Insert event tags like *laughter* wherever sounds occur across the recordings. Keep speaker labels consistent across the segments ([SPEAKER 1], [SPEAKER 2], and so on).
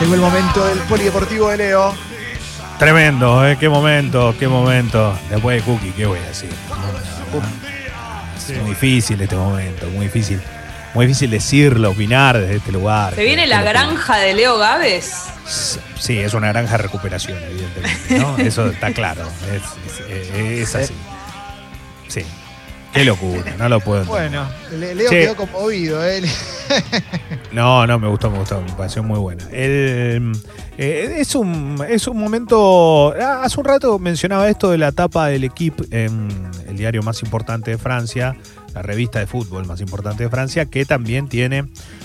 [SPEAKER 1] Llegó el momento del polideportivo de Leo.
[SPEAKER 2] Tremendo, ¿eh? Qué momento, qué momento. Después de Cookie, ¿qué voy a decir? Es muy difícil este momento, muy difícil. Muy difícil decirlo, opinar desde este lugar.
[SPEAKER 3] ¿Se viene la granja de Leo Gávez?
[SPEAKER 2] Sí, es una granja de recuperación, evidentemente. ¿no? *laughs* Eso está claro. Es, es- es así. Sí. Qué locura, no lo puedo entender.
[SPEAKER 1] Bueno, Le- Leo
[SPEAKER 2] Che.
[SPEAKER 1] quedó conmovido. ¿eh? *laughs*
[SPEAKER 2] No, no, me gustó, me gustó, me pareció muy buena. Eh, es, un, es un momento. ah, Hace un rato mencionaba esto de la tapa del equipo en el diario más importante de Francia, la revista de fútbol más importante de Francia, que también tiene,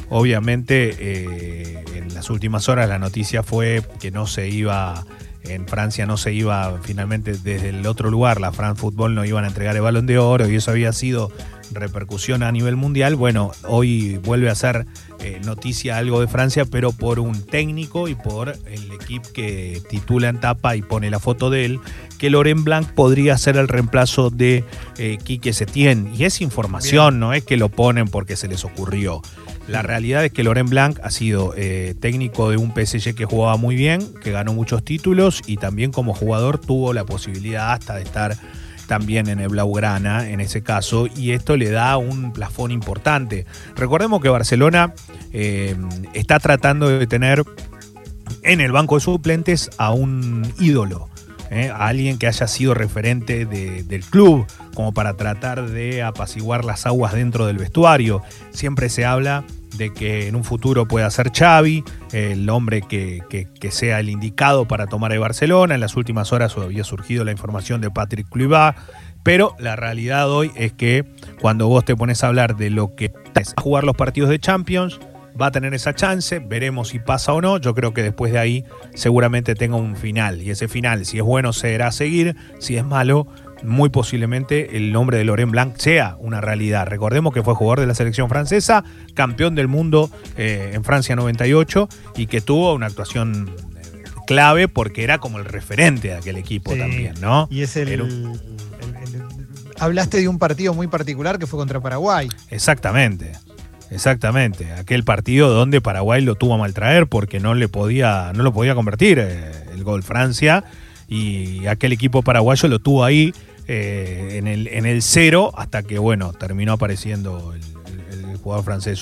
[SPEAKER 2] obviamente, eh, en las últimas horas la noticia fue que no se iba. En Francia no se iba finalmente desde el otro lugar, la France Football no iban a entregar el balón de oro y eso había sido repercusión a nivel mundial. Bueno, hoy vuelve a ser eh, noticia algo de Francia, pero por un técnico y por el equipo que titula en tapa y pone la foto de él, que Laurent Blanc podría ser el reemplazo de eh, Quique Setién. Y es información, no es que lo ponen porque se les ocurrió. La realidad es que Laurent Blanc ha sido eh, técnico de un PSG que jugaba muy bien, que ganó muchos títulos y también como jugador tuvo la posibilidad hasta de estar también en el Blaugrana en ese caso y esto le da un plafón importante. Recordemos que Barcelona eh, está tratando de tener en el banco de suplentes a un ídolo, ¿eh? a alguien que haya sido referente de- del club, como para tratar de apaciguar las aguas dentro del vestuario. Siempre se habla de que en un futuro pueda ser Xavi, el hombre que sea el indicado para tomar el Barcelona. En las últimas horas había surgido la información de Patrick Kluivert, pero la realidad hoy es que cuando vos te pones a hablar de lo que es jugar los partidos de Champions, va a tener esa chance, veremos si pasa o no. Yo creo que después de ahí seguramente tenga un final. Y ese final, si es bueno, será seguir. Si es malo, muy posiblemente el nombre de Laurent Blanc sea una realidad. Recordemos que fue jugador de la selección francesa, campeón del mundo eh, en Francia 98 y que tuvo una actuación eh, clave porque era como el referente de aquel equipo
[SPEAKER 1] Sí.
[SPEAKER 2] también, ¿no?
[SPEAKER 1] Y es el, el- Hablaste de un partido muy particular que fue contra Paraguay.
[SPEAKER 2] Exactamente. Exactamente, aquel partido donde Paraguay lo tuvo a maltraer porque no le podía, no lo podía convertir eh, el gol Francia y aquel equipo paraguayo lo tuvo ahí eh, en, el, en el cero hasta que bueno terminó apareciendo el, jugador francés.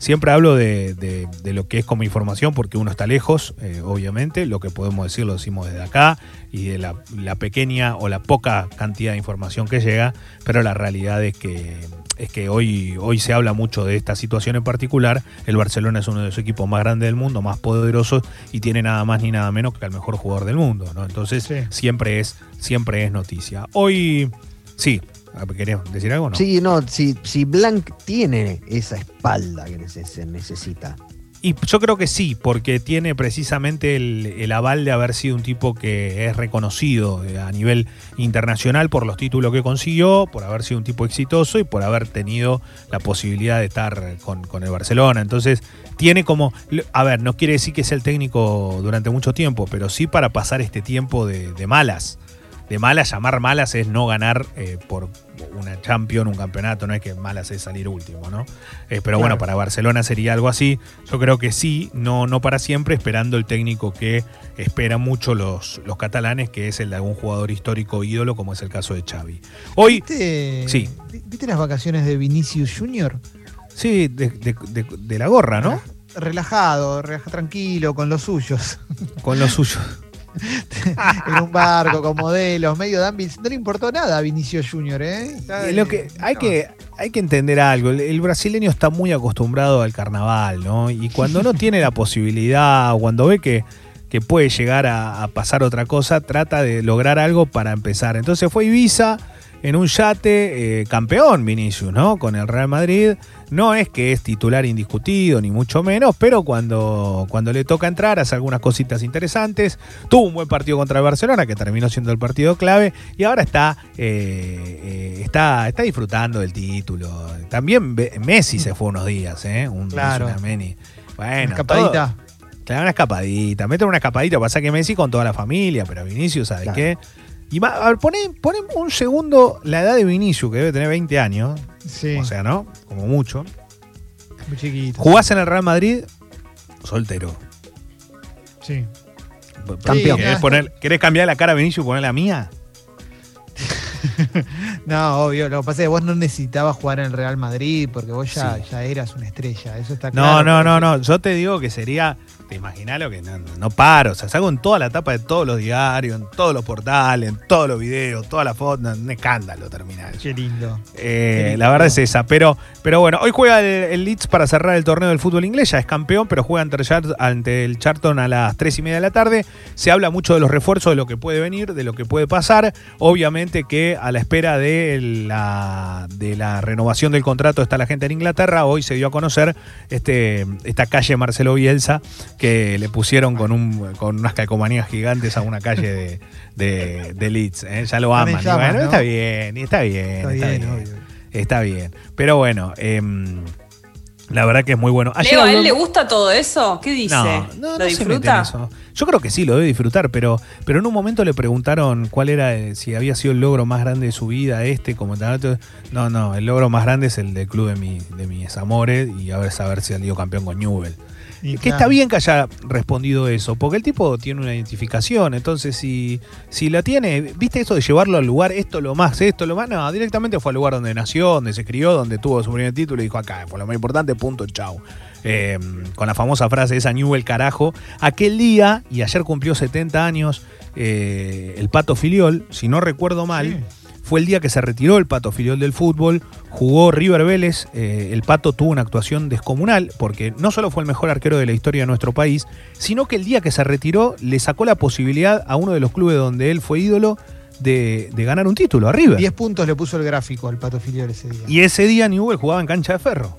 [SPEAKER 2] Siempre hablo de, de- de lo que es como información porque uno está lejos, eh, obviamente, lo que podemos decir lo decimos desde acá y de la, la pequeña o la poca cantidad de información que llega, pero la realidad es que es que hoy, hoy se habla mucho de esta situación en particular. El Barcelona es uno de los equipos más grandes del mundo, más poderosos y tiene nada más ni nada menos que al mejor jugador del mundo. ¿no? Entonces
[SPEAKER 1] Sí.
[SPEAKER 2] siempre, es, siempre es noticia. Hoy, sí, ¿querías decir algo no?
[SPEAKER 4] Sí, no, si, si Blanc tiene esa espalda que se necesita.
[SPEAKER 2] Y yo creo que sí, porque tiene precisamente el, el aval de haber sido un tipo que es reconocido eh, a nivel internacional por los títulos que consiguió, por haber sido un tipo exitoso y por haber tenido la posibilidad de estar con, con el Barcelona. Entonces, tiene como, a ver, no quiere decir que sea el técnico durante mucho tiempo, pero sí para pasar este tiempo de, de malas. De malas, llamar malas es no ganar eh, por una Champions, un campeonato, no es que malas es salir último, ¿no? Eh, pero bueno, para Barcelona sería algo así. Yo creo que sí, no, no para siempre, esperando el técnico que esperan mucho los, los catalanes, que es el de algún jugador histórico ídolo, como es el caso de Xavi. Hoy,
[SPEAKER 1] ¿Viste,
[SPEAKER 2] Sí.
[SPEAKER 1] ¿Viste las vacaciones de Vinicius Junior?
[SPEAKER 2] sí, de, de- de- de la gorra, ¿no?
[SPEAKER 1] Relajado, relaja- tranquilo, con los suyos.
[SPEAKER 2] Con lo suyo. *laughs*
[SPEAKER 1] en un barco, con modelos, medio ámbito. No le importó nada a Vinicius Junior, ¿eh?
[SPEAKER 2] Lo que, hay, que, hay que entender algo. El, el brasileño está muy acostumbrado al carnaval, ¿no? Y cuando no tiene la posibilidad, o cuando ve que, que puede llegar a, a pasar otra cosa, trata de lograr algo para empezar. Entonces fue Ibiza en un yate, eh, campeón Vinicius, ¿no? Con el Real Madrid. No es que es titular indiscutido, ni mucho menos, pero cuando, cuando le toca entrar hace algunas cositas interesantes. Tuvo un buen partido contra el Barcelona, que terminó siendo el partido clave, y ahora está, eh, eh, está, está disfrutando del título. También Messi se fue unos días, ¿eh? Un,
[SPEAKER 1] Claro.
[SPEAKER 2] una Meni. Bueno,
[SPEAKER 1] escapadita.
[SPEAKER 2] todo- Claro, una escapadita. Meten una escapadita. Pasa que Messi con toda la familia, pero Vinicius, ¿sabes
[SPEAKER 4] Claro.
[SPEAKER 2] qué? Y ma- a ver, poné, poné un segundo la edad de Vinicius, que debe tener 20 años.
[SPEAKER 1] Sí,
[SPEAKER 2] O sea, ¿no? Como mucho.
[SPEAKER 1] muy chiquito.
[SPEAKER 2] Jugás en el Real Madrid, soltero.
[SPEAKER 1] Sí.
[SPEAKER 4] Campeón.
[SPEAKER 2] ¿Querés, poner- querés cambiar la cara a Vinicius y poner la mía? *laughs*
[SPEAKER 1] No, obvio. Lo que pasa es que vos no necesitabas jugar en el Real Madrid porque vos ya,
[SPEAKER 2] Sí.
[SPEAKER 1] ya eras una estrella. Eso está
[SPEAKER 2] No,
[SPEAKER 1] claro.
[SPEAKER 2] no, no, no. Yo te digo que sería. Te lo que no, no paro. O sea, salgo en toda la tapa de todos los diarios, en todos los portales, en todos los videos, todas las fotos. Un escándalo terminar.
[SPEAKER 1] Qué lindo.
[SPEAKER 2] Eh,
[SPEAKER 1] Qué
[SPEAKER 2] la verdad es esa. Pero, pero bueno, hoy juega el, el Leeds para cerrar el torneo del fútbol inglés. Ya es campeón, pero juega ante, el ante el Charlton a las 3 y media de la tarde. Se habla mucho de los refuerzos, de lo que puede venir, de lo que puede pasar. Obviamente que a la espera de la, de la renovación del contrato está la gente en Inglaterra. Hoy se dio a conocer este, esta calle Marcelo Bielsa que le pusieron con, un, con unas calcomanías gigantes a una calle de, de, de Leeds. ¿eh? Ya lo aman. Y
[SPEAKER 1] llamas,
[SPEAKER 2] bueno,
[SPEAKER 1] ¿no?
[SPEAKER 2] está bien, y está bien.
[SPEAKER 1] Está bien, obvio.
[SPEAKER 2] Está bien. Pero bueno, em, la verdad que es muy bueno. Ayer
[SPEAKER 3] Leo, ¿a él le gusta todo eso? ¿Qué dice?
[SPEAKER 2] no, no, no
[SPEAKER 3] ¿Lo
[SPEAKER 2] se en
[SPEAKER 3] disfruta?
[SPEAKER 2] eso. Yo creo que sí, lo debe disfrutar, pero, pero en un momento le preguntaron cuál era, eh, si había sido el logro más grande de su vida, este, como tal. No, no, el logro más grande es el del club de, mi, de mis amores y a ver saber si salido campeón con Newell.
[SPEAKER 1] Y
[SPEAKER 2] Que
[SPEAKER 1] claro.
[SPEAKER 2] está bien que haya respondido eso, porque el tipo tiene una identificación, entonces si, si la tiene, viste eso de llevarlo al lugar, esto lo más, esto lo más, no, directamente fue al lugar donde nació, donde se crió, donde tuvo su primer título y dijo acá, fue lo más importante, punto, chau. Eh, con la famosa frase esa Newell carajo, aquel día, y ayer cumplió 70 años, eh, el Pato Filiol, si no recuerdo mal,
[SPEAKER 1] Sí.
[SPEAKER 2] Fue el día que se retiró el Pato Filiol del fútbol, jugó River Vélez, eh, el Pato tuvo una actuación descomunal, porque no solo fue el mejor arquero de la historia de nuestro país, sino que el día que se retiró le sacó la posibilidad a uno de los clubes donde él fue ídolo de, de ganar un título, a River.
[SPEAKER 1] 10 puntos le puso el gráfico al Pato Filiol ese día.
[SPEAKER 2] Y ese día Newell jugaba en cancha de ferro.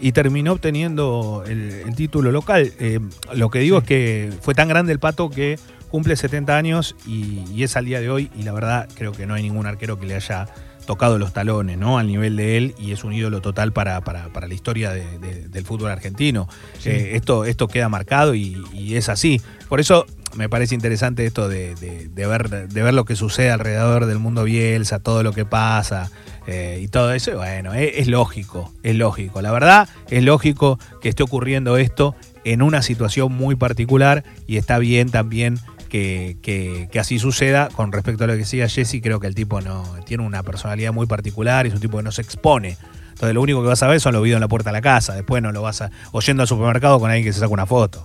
[SPEAKER 2] Y terminó obteniendo el, el título local. Eh, lo que digo es que fue tan grande el pato que cumple 70 años y, y es al día de hoy. Y la verdad, creo que no hay ningún arquero que le haya tocado los talones, ¿no? Al nivel de él. Y es un ídolo total para, para- para la historia de- de- del fútbol argentino.
[SPEAKER 1] Sí.
[SPEAKER 2] Eh, esto, esto queda marcado y, y es así. Por eso me parece interesante esto de, de- ver, de ver lo que sucede alrededor del mundo Bielsa, todo lo que pasa eh, y todo eso. Bueno, es, es lógico, es lógico. La verdad, es lógico que esté ocurriendo esto en una situación muy particular y está bien también que, así suceda. Con respecto a lo que decía Jesse, creo que el tipo no tiene una personalidad muy particular y es un tipo que no se expone. Entonces lo único que vas a ver son los videos en la puerta de la casa. Después no lo vas a. o yendo al supermercado con alguien que se saca una foto.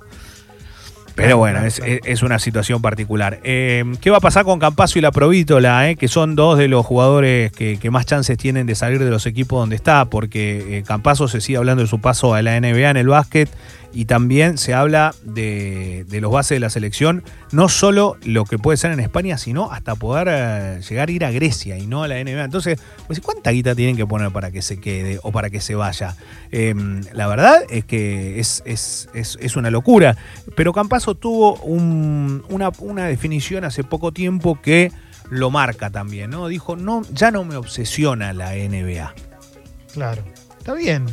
[SPEAKER 2] Pero bueno, es, es- una situación particular. Eh, ¿Qué va a pasar con Campazo y la Provítola? eh? Que son dos de los jugadores que, que más chances tienen de salir de los equipos donde está, porque eh, Campazo se sigue hablando de su paso a la NBA en el básquet y también se habla de, de los bases de la selección, no solo lo que puede ser en España, sino hasta poder eh, llegar a ir a Grecia y no a la NBA. Entonces, pues, ¿cuánta guita tienen que poner para que se quede o para que se vaya? Eh, la verdad es que es, es- es- es una locura. Pero Campazo tuvo un- una, una definición hace poco tiempo que lo marca también, ¿no? Dijo, no, ya no me obsesiona la NBA.
[SPEAKER 1] Claro. Está bien.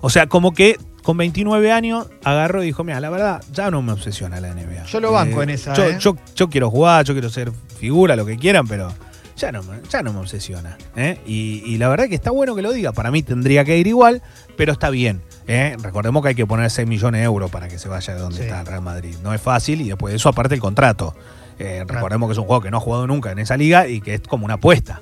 [SPEAKER 2] O sea, como que con 29 años agarró y dijo, mira, la verdad, ya no me obsesiona la NBA.
[SPEAKER 1] Yo lo banco en esa,
[SPEAKER 2] Yo,
[SPEAKER 1] ¿eh?
[SPEAKER 2] yo- yo quiero jugar, yo quiero ser figura, lo que quieran, pero ya no, me- ya no me obsesiona. ¿eh? Y, y la verdad que está bueno que lo diga. Para mí tendría que ir igual, pero está bien. ¿eh? Recordemos que hay que poner 6 millones de euros para que se vaya de donde
[SPEAKER 1] Sí.
[SPEAKER 2] está el Real Madrid. No es fácil y después de eso aparte el contrato. Eh, recordemos que es un juego que no ha jugado nunca en esa liga y que es como una apuesta.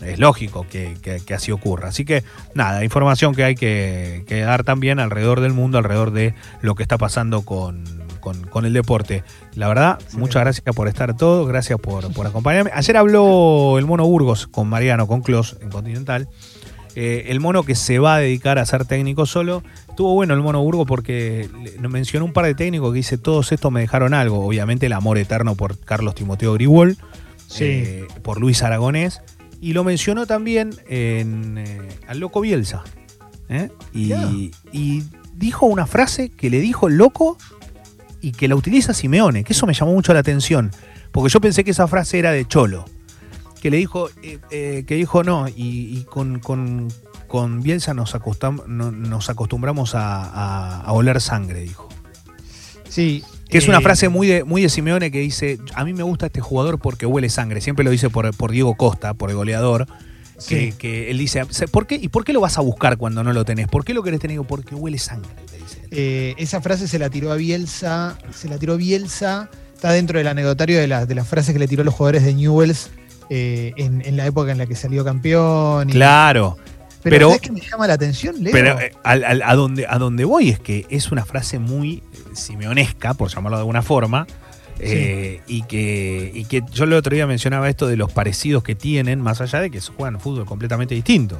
[SPEAKER 2] Es lógico que, que- que así ocurra. Así que nada, información que hay que, que dar también alrededor del mundo, alrededor de lo que está pasando con, con- con el deporte. La verdad,
[SPEAKER 1] Sí.
[SPEAKER 2] muchas gracias por estar todos, gracias por, por acompañarme. Ayer habló el Mono Burgos con Mariano, con Clos en Continental. Eh, el mono que se va a dedicar a ser técnico solo. Estuvo bueno el mono Burgos porque mencionó un par de técnicos que dice, todos estos me dejaron algo. Obviamente el amor eterno por Carlos Timoteo Gribol,
[SPEAKER 1] Sí.
[SPEAKER 2] eh, por Luis Aragonés. Y lo mencionó también en, eh, al loco Bielsa. ¿eh? Y, dijo una frase que le dijo el loco y que la utiliza Simeone, que eso me llamó mucho la atención. Porque yo pensé que esa frase era de Cholo. Que le dijo, eh, eh, que dijo no, y, y con, con- con Bielsa nos, acostam- no- nos acostumbramos a, a- a oler sangre, dijo.
[SPEAKER 1] Sí.
[SPEAKER 2] Que es una
[SPEAKER 1] eh,
[SPEAKER 2] frase muy de, muy de Simeone que dice, a mí me gusta este jugador porque huele sangre. Siempre lo dice por, por Diego Costa, por el goleador. Que,
[SPEAKER 1] Sí.
[SPEAKER 2] que él dice, ¿por qué, ¿y por qué lo vas a buscar cuando no lo tenés? ¿Por qué lo querés tener? Porque huele sangre, te dice.
[SPEAKER 1] Eh, esa frase se la tiró a Bielsa, se la tiró Bielsa, está dentro del anecdotario de, la- de las frases que le tiró a los jugadores de Newells eh, en, en la época en la que salió campeón. y-
[SPEAKER 2] Claro,
[SPEAKER 1] pero,
[SPEAKER 2] pero-
[SPEAKER 1] ¿sabés qué me llama la atención, Leo?
[SPEAKER 2] pero eh, a, donde, a donde voy es que es una frase muy simeonesca, por llamarlo de alguna forma, eh, y, que, y que yo el otro día mencionaba esto de los parecidos que tienen, más allá de que juegan fútbol completamente distinto.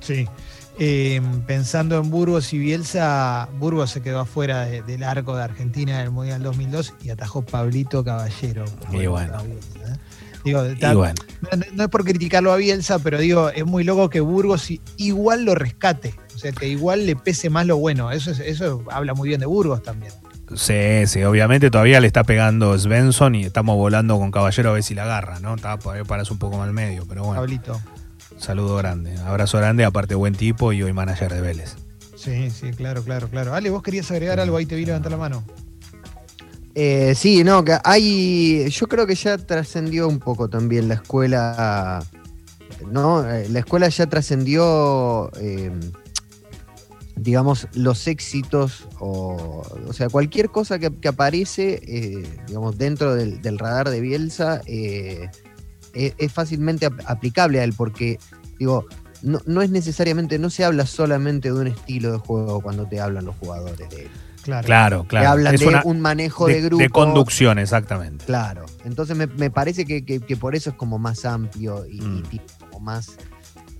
[SPEAKER 1] Sí. Eh, pensando en Burgos y Bielsa, Burgos se quedó afuera de- del arco de Argentina en el Mundial 2002 y atajó Pablito Caballero.
[SPEAKER 2] Y bueno.
[SPEAKER 1] Bielsa, ¿eh? Digo, está-
[SPEAKER 2] Y bueno,
[SPEAKER 1] no, no- es por criticarlo a Bielsa, pero digo, es muy loco que Burgos igual lo rescate. O sea, que igual le pese más lo bueno. Eso, es- eso habla muy bien de Burgos también.
[SPEAKER 2] Sí, sí, obviamente todavía le está pegando Svensson y estamos volando con Caballero a ver si la agarra, ¿no? Está por ahí parás un poco más al medio, pero bueno,
[SPEAKER 1] Pablito.
[SPEAKER 2] saludo grande, abrazo grande, aparte buen tipo y hoy manager de Vélez.
[SPEAKER 1] Sí, sí, claro, claro, claro. Ale, vos querías agregar algo, ahí te vi levantar la mano.
[SPEAKER 4] Eh, sí, no, que hay. Yo creo que ya trascendió un poco también la escuela. ¿No? Eh, La escuela ya trascendió. eh, digamos, los éxitos o, o sea, cualquier cosa que, que aparece, eh, digamos, dentro del, del radar de Bielsa eh, es, es fácilmente ap- aplicable a él, porque, digo, no, no es necesariamente, no se habla solamente de un estilo de juego cuando te hablan los jugadores de él.
[SPEAKER 1] Claro.
[SPEAKER 2] Claro,
[SPEAKER 4] Te
[SPEAKER 2] claro.
[SPEAKER 4] hablan
[SPEAKER 2] es
[SPEAKER 4] de
[SPEAKER 2] una-
[SPEAKER 4] un manejo de,
[SPEAKER 2] de,
[SPEAKER 4] grupo.
[SPEAKER 2] de conducción, exactamente.
[SPEAKER 4] Claro. Entonces me, me parece que, que- que por eso es como más amplio y, y
[SPEAKER 2] Mm.
[SPEAKER 4] tiene como más,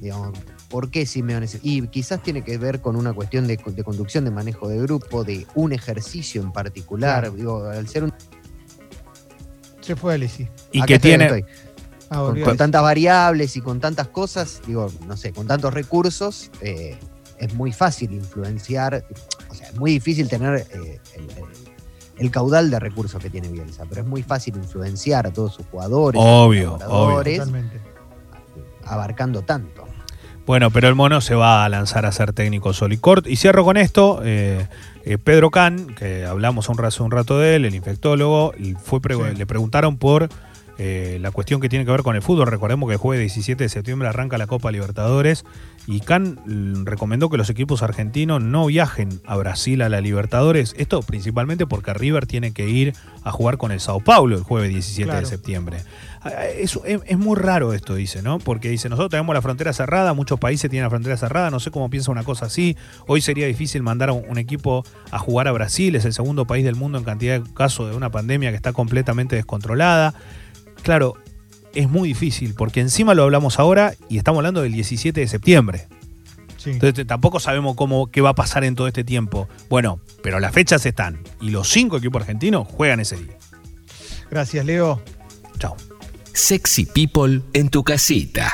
[SPEAKER 4] digamos, ¿por qué Simeone? Y quizás tiene que ver con una cuestión de, de conducción, de manejo de grupo, de un ejercicio en particular.
[SPEAKER 1] Claro.
[SPEAKER 4] Digo, al ser un.
[SPEAKER 1] Se fue Alessi.
[SPEAKER 2] Y
[SPEAKER 4] acá
[SPEAKER 2] que
[SPEAKER 4] estoy,
[SPEAKER 2] tiene.
[SPEAKER 1] Ah,
[SPEAKER 4] Con, tantas variables y con tantas cosas, digo, no sé, con tantos recursos, eh, es muy fácil influenciar. O sea, es muy difícil tener eh, el, el- el caudal de recursos que tiene Bielsa, pero es muy fácil influenciar a todos sus jugadores,
[SPEAKER 2] Obvio,
[SPEAKER 1] Totalmente.
[SPEAKER 4] abarcando tanto.
[SPEAKER 2] Bueno, pero el mono se va a lanzar a ser técnico Solicort. Y cierro con esto. eh, eh, Pedro Can, que hablamos un rato, un rato de él, el infectólogo, y fue pre-
[SPEAKER 1] Sí.
[SPEAKER 2] le preguntaron por eh, la cuestión que tiene que ver con el fútbol. Recordemos que el jueves 17 de septiembre arranca la Copa Libertadores y Can mm, recomendó que los equipos argentinos no viajen a Brasil a la Libertadores. Esto principalmente porque River tiene que ir a jugar con el Sao Paulo el jueves 17 de septiembre. Ah, Es, es- es muy raro esto, dice, ¿no? Porque dice, nosotros tenemos la frontera cerrada, muchos países tienen la frontera cerrada, no sé cómo piensa una cosa así. Hoy sería difícil mandar a un, un equipo a jugar a Brasil, es el segundo país del mundo en cantidad de casos de una pandemia que está completamente descontrolada. Claro, es muy difícil, porque encima lo hablamos ahora y estamos hablando del 17 de septiembre.
[SPEAKER 1] Sí.
[SPEAKER 2] Entonces tampoco sabemos cómo, qué va a pasar en todo este tiempo. Bueno, pero las fechas están y los cinco equipos argentinos juegan ese día.
[SPEAKER 1] Gracias, Leo.
[SPEAKER 2] Chao.
[SPEAKER 5] Sexy People en tu casita.